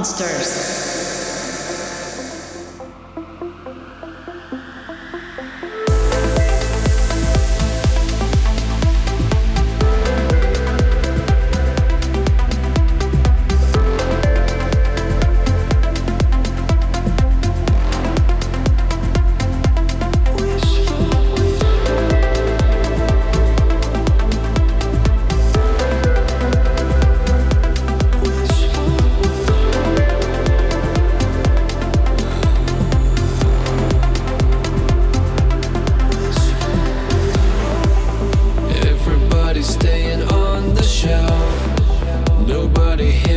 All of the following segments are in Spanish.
Monsters. everybody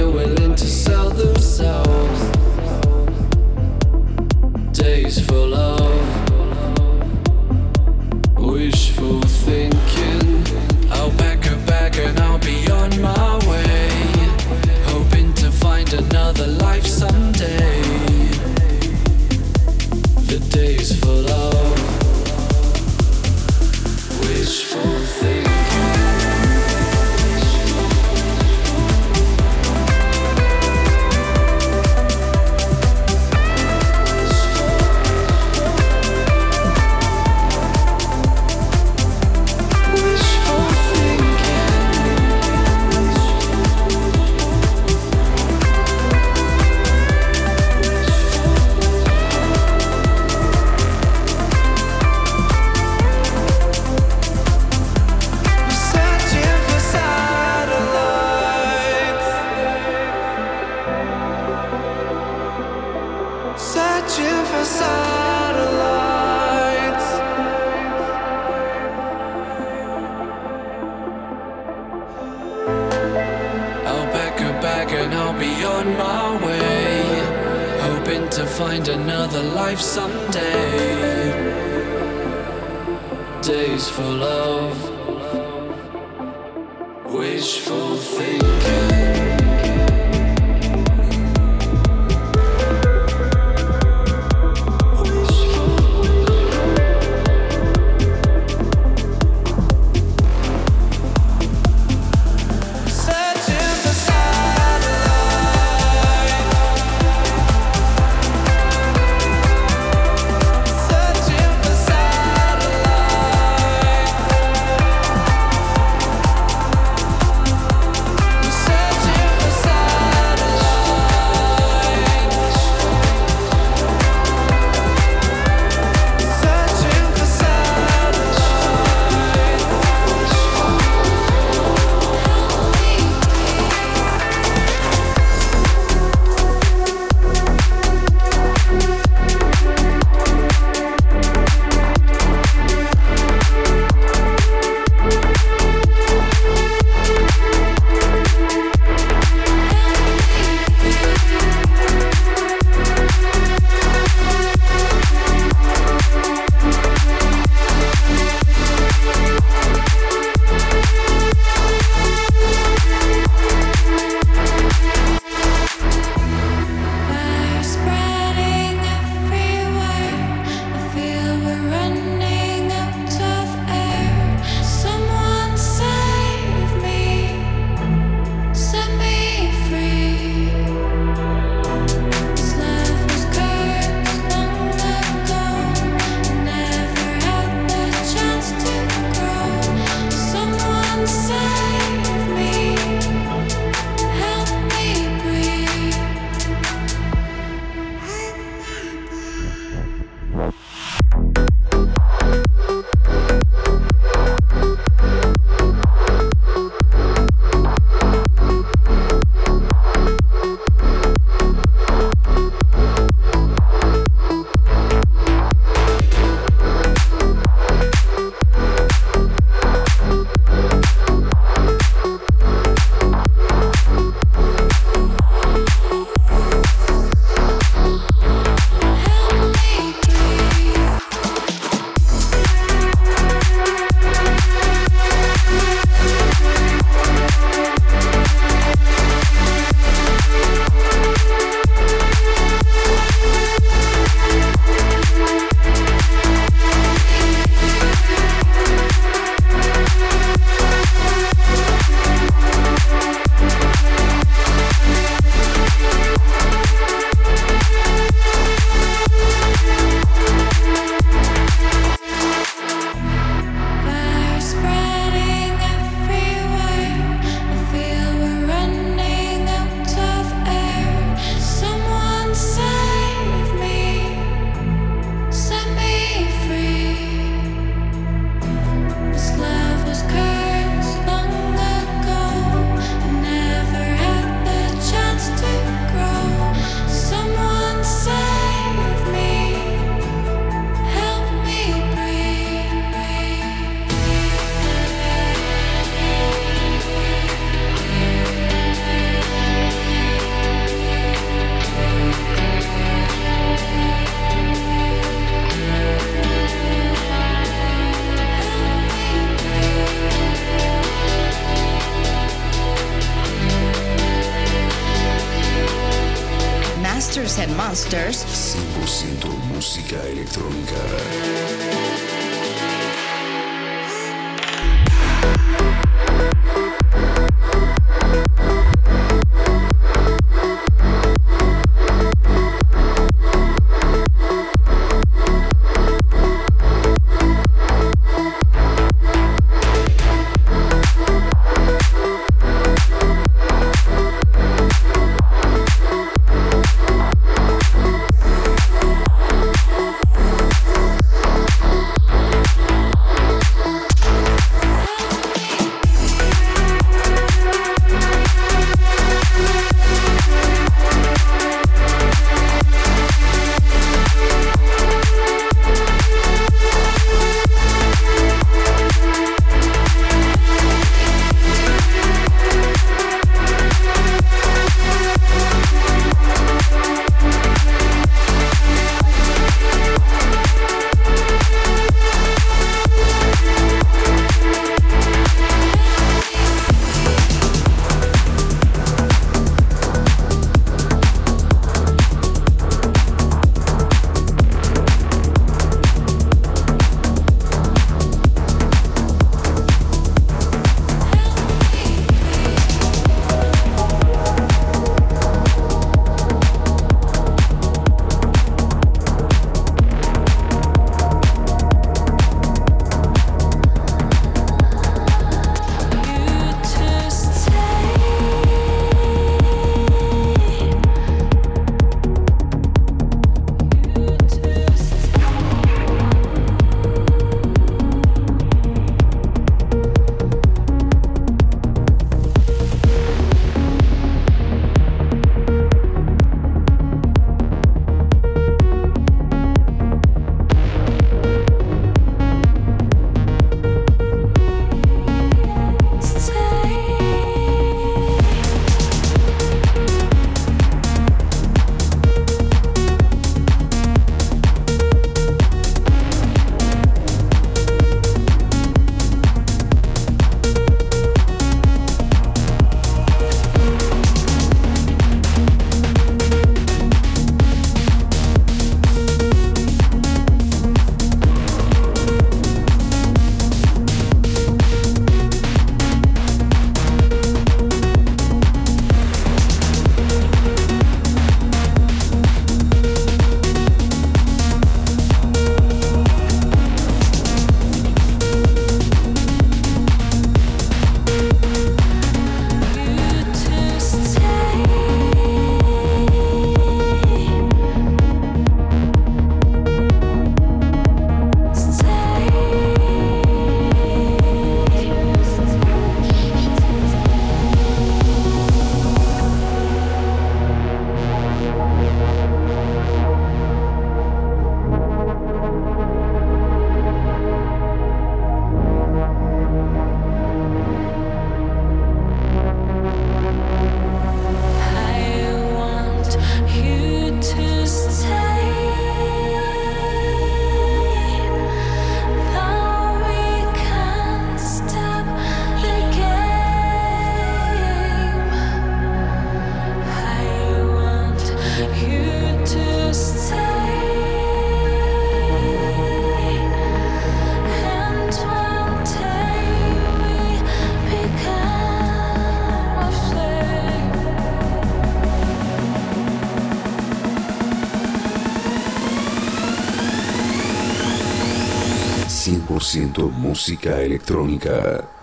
música electrónica.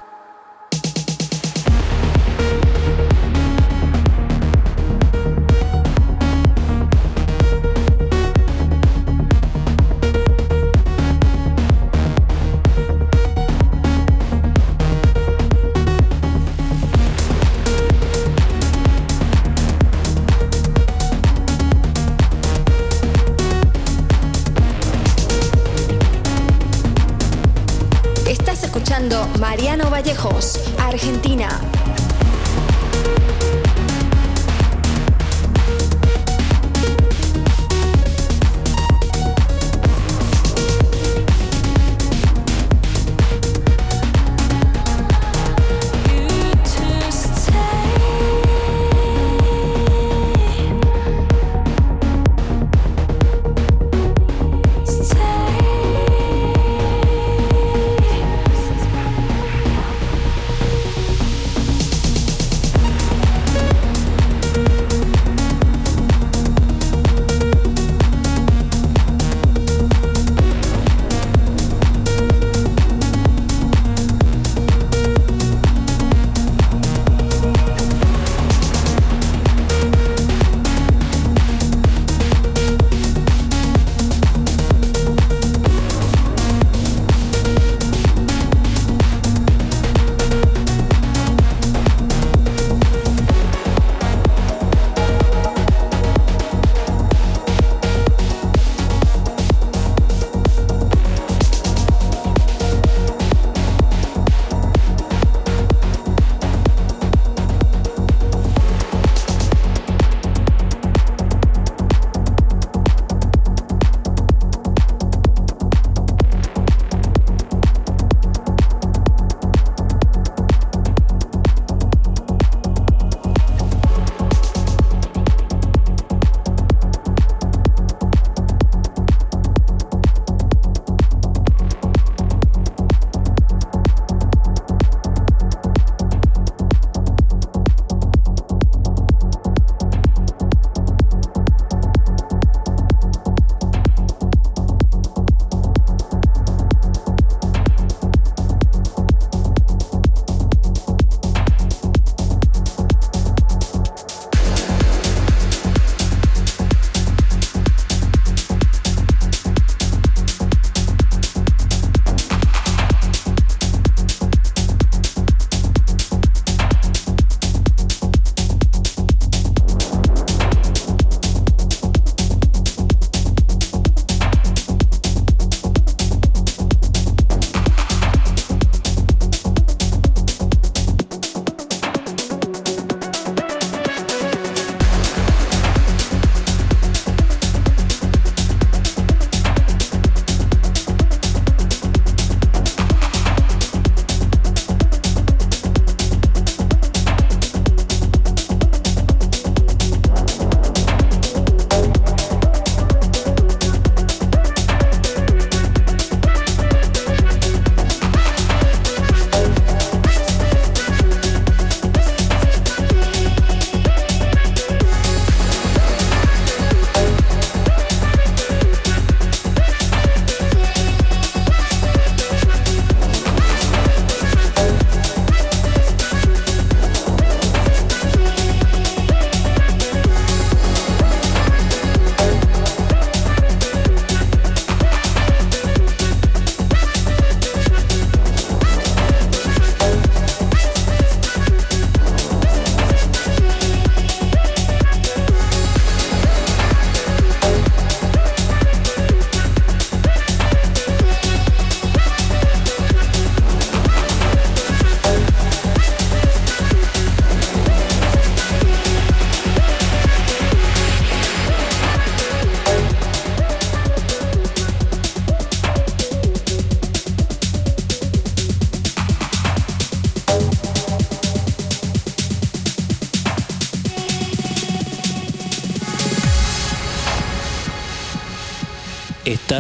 course.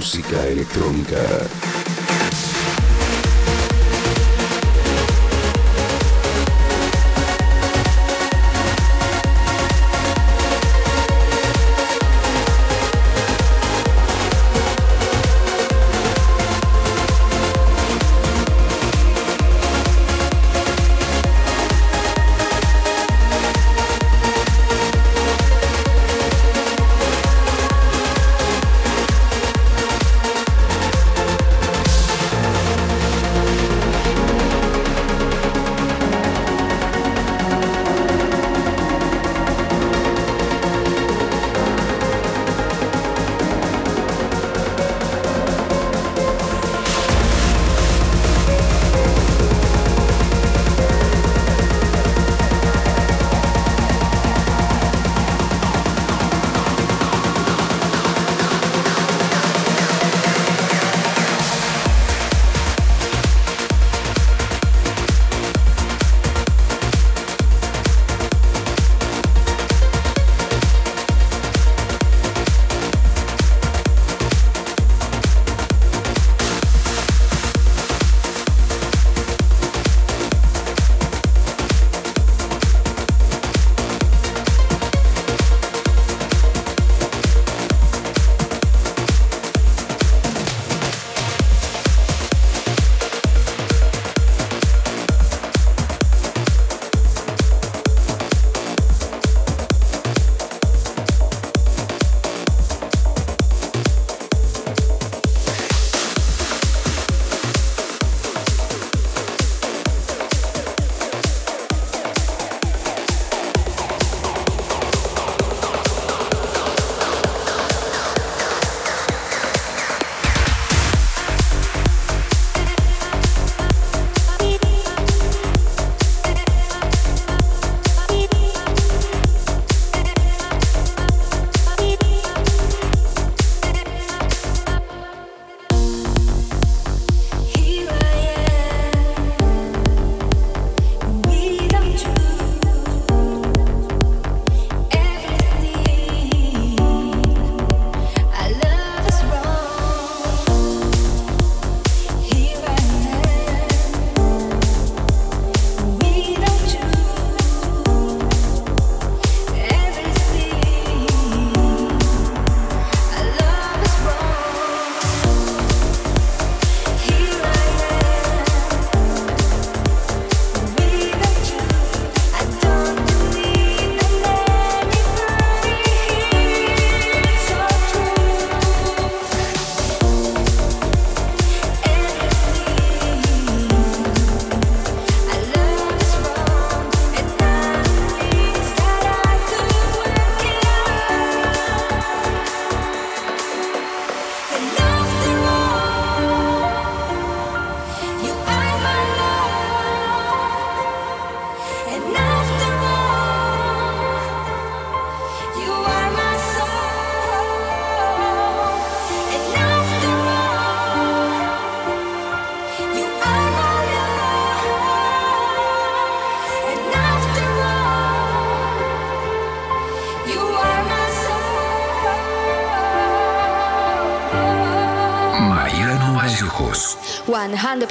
Música electrónica.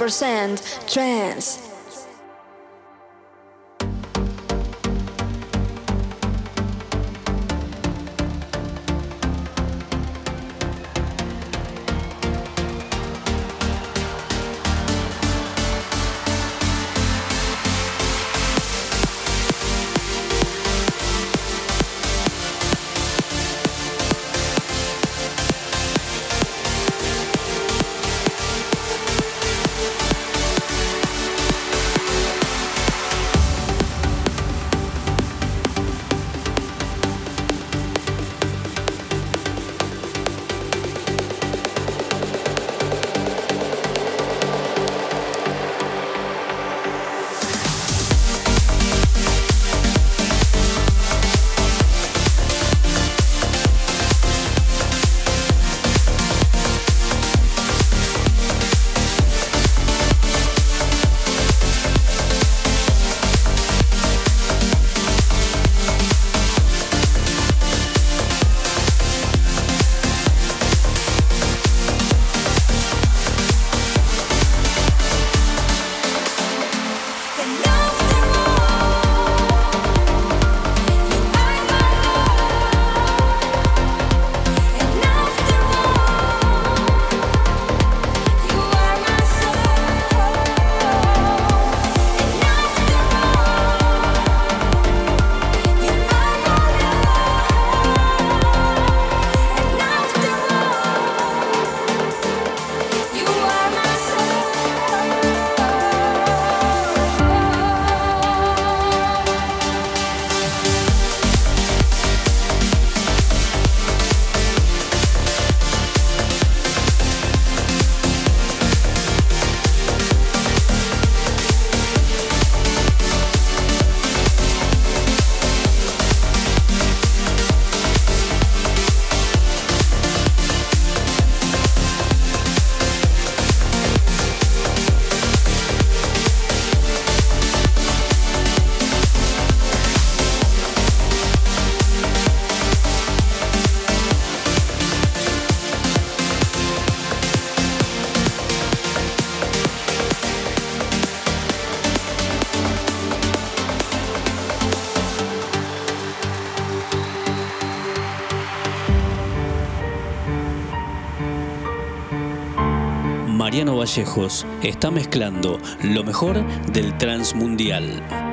100% trance. Vallejos está mezclando lo mejor del Transmundial.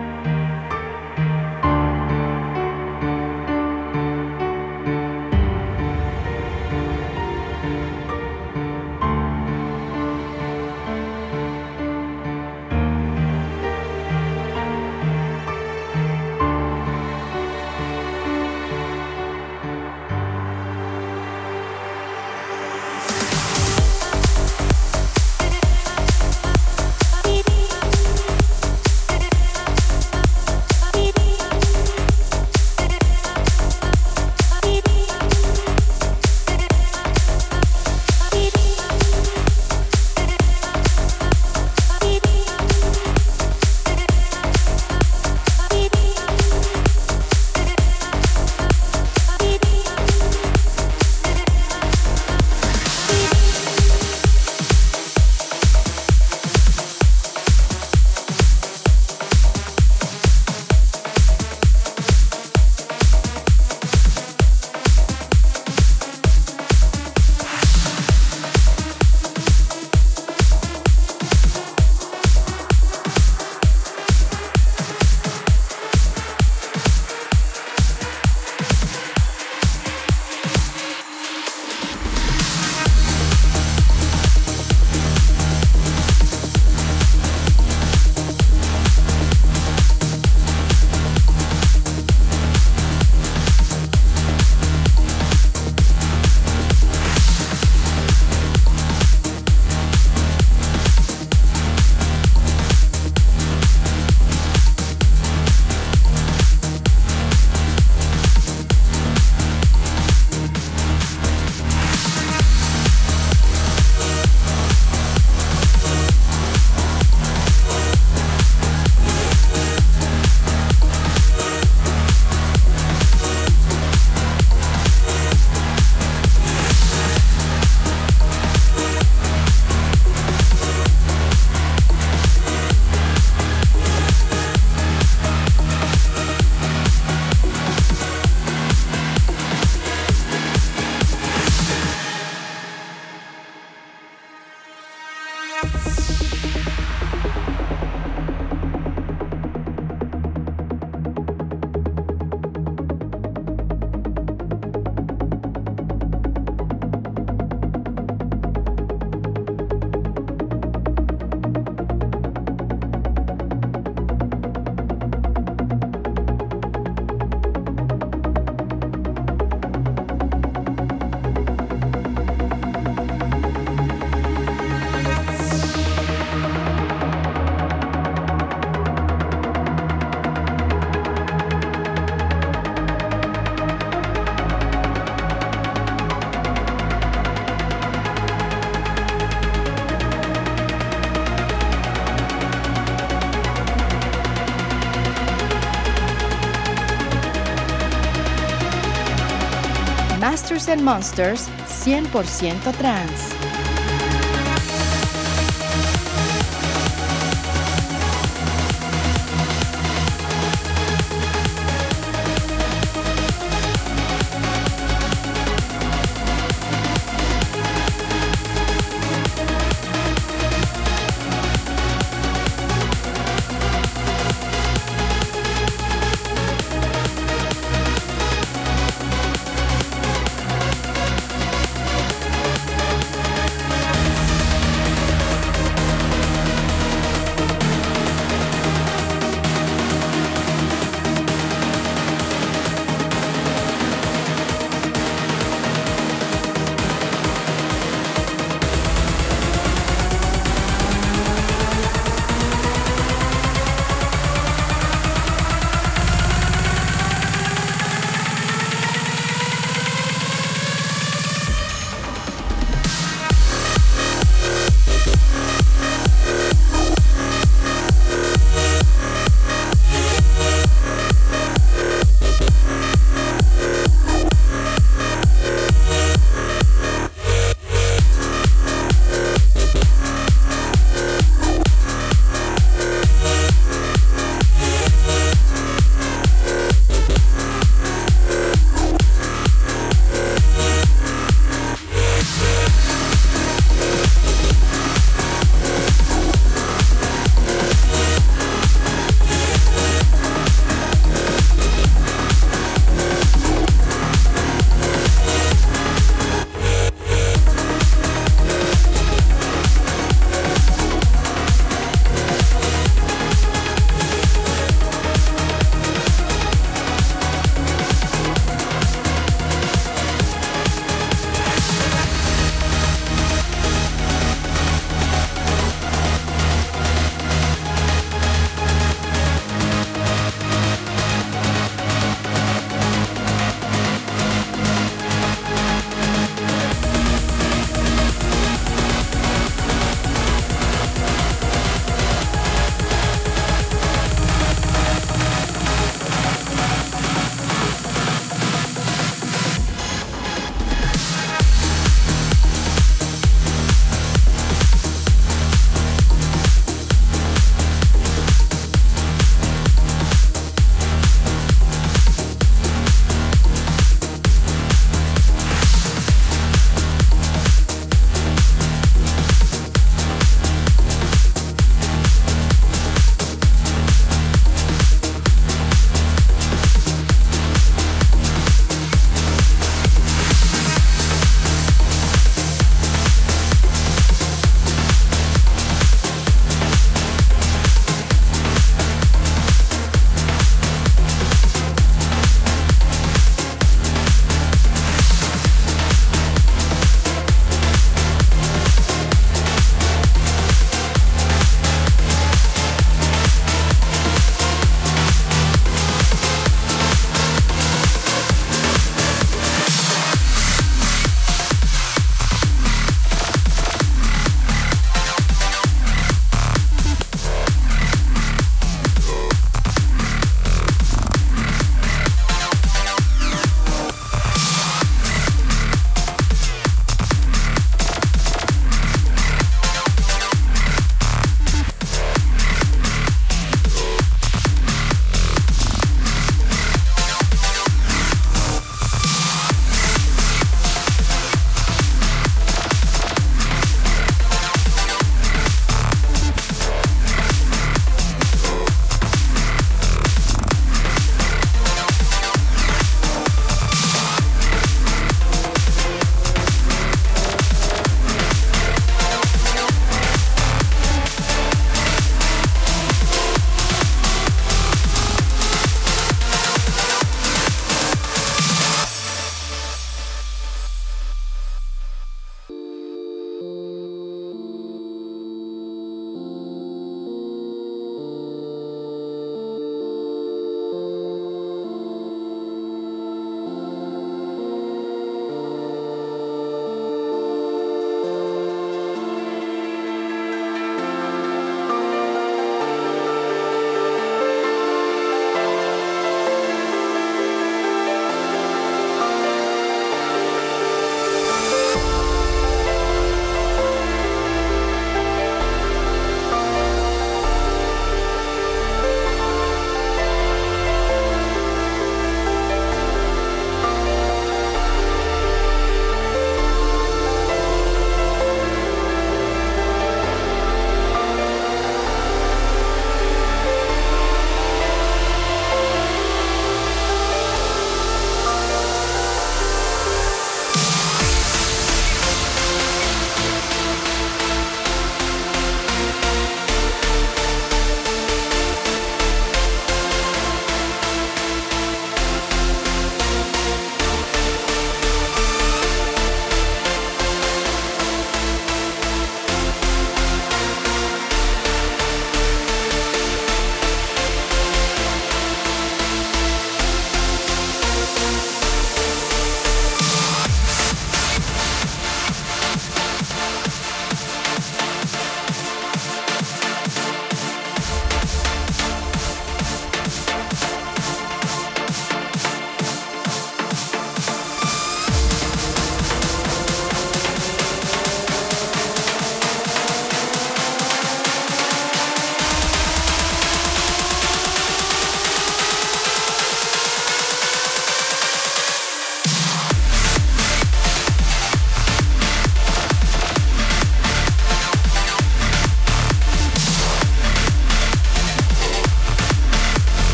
Monsters 100% trans.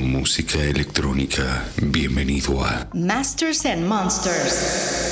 Música electrónica. Bienvenido a Masters and Monsters.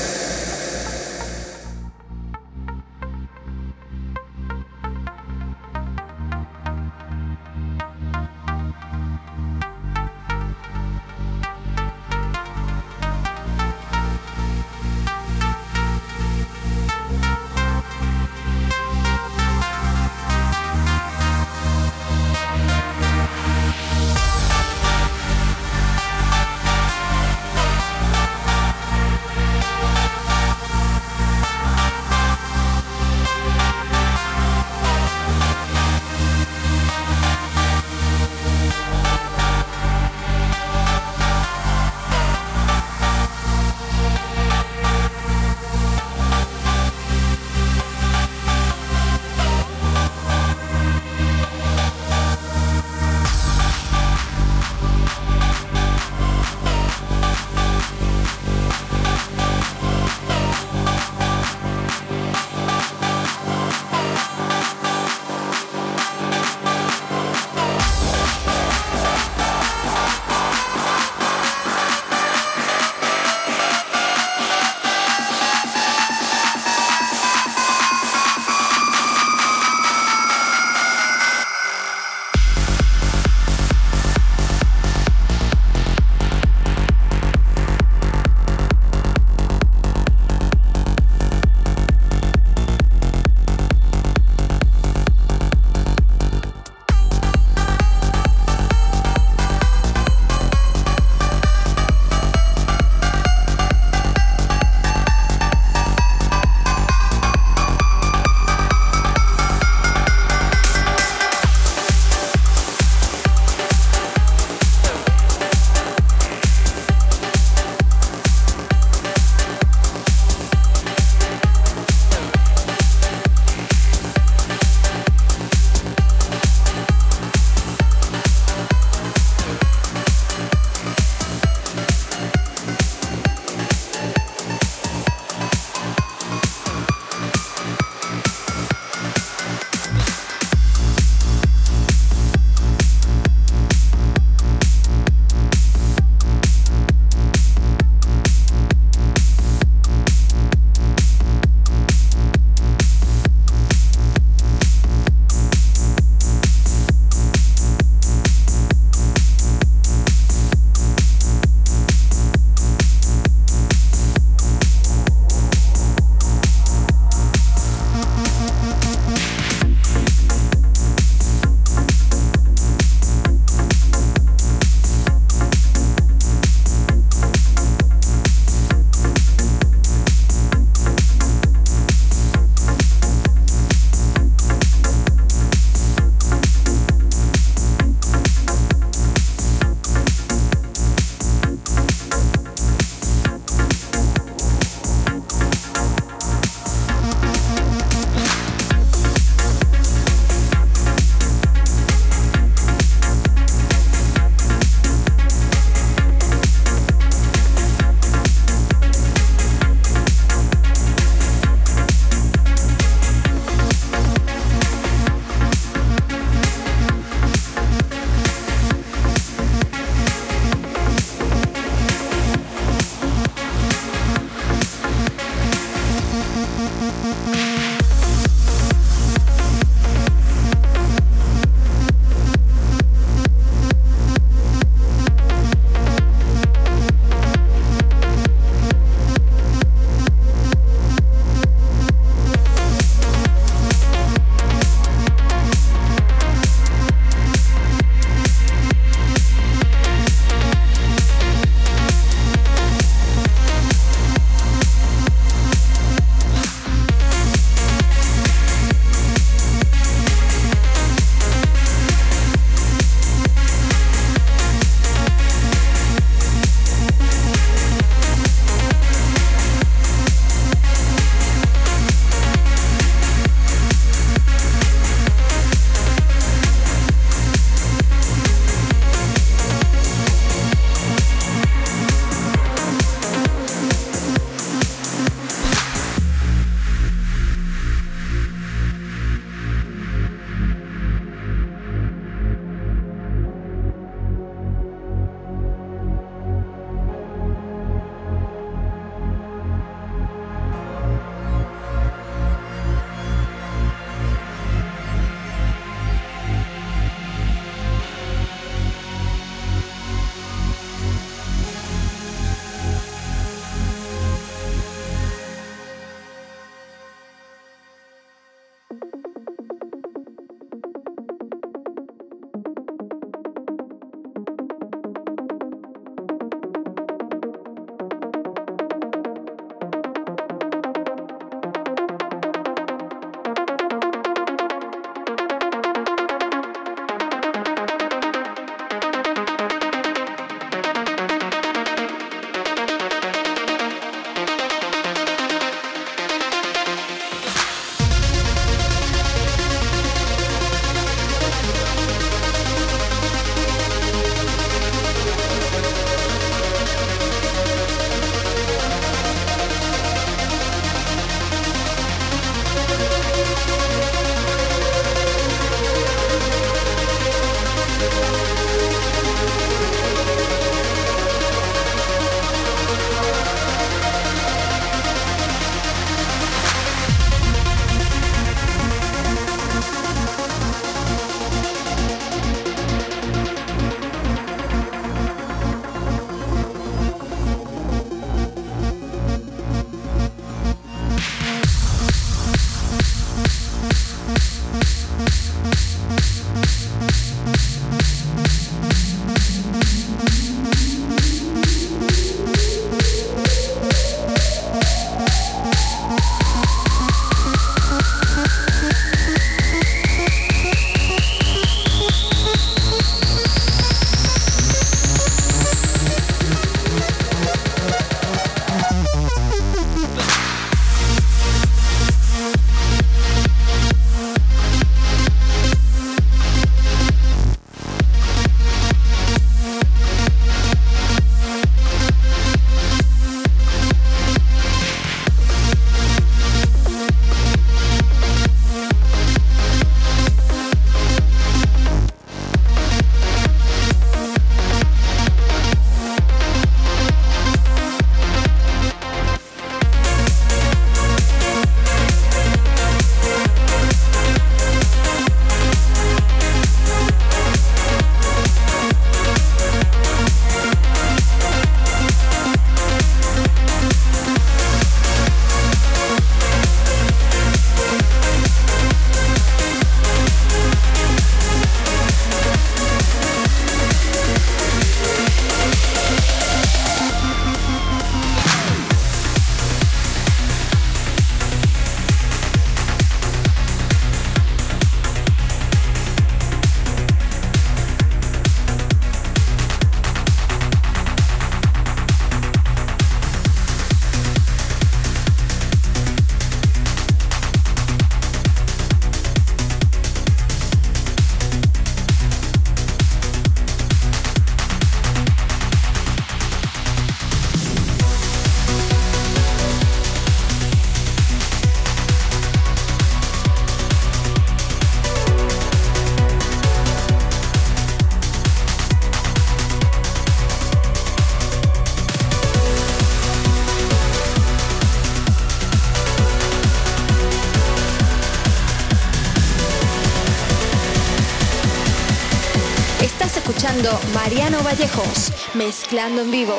Mariano Vallejos, mezclando en vivo.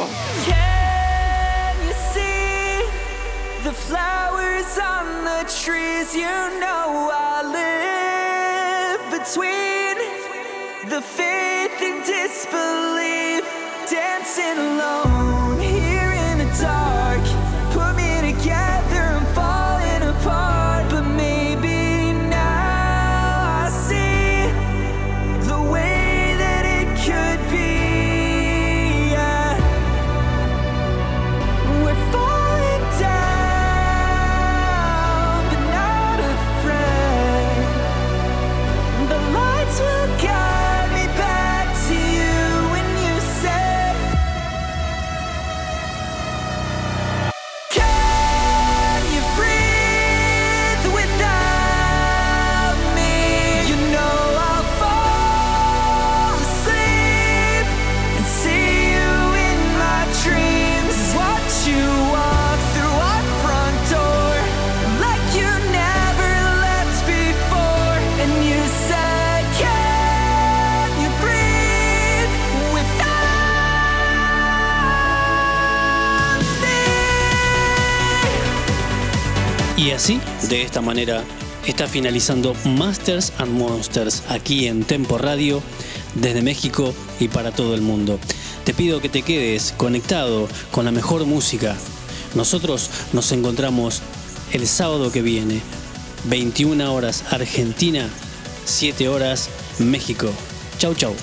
Can you see the flowers on the trees? You know I live between the faith and disbelief, dancing alone así, de esta manera, está finalizando Masters and Monsters aquí en Tempo Radio, desde México y para todo el mundo. Te pido que te quedes conectado con la mejor música. Nosotros nos encontramos el sábado que viene, 21 horas Argentina, 7 horas México. Chau chau.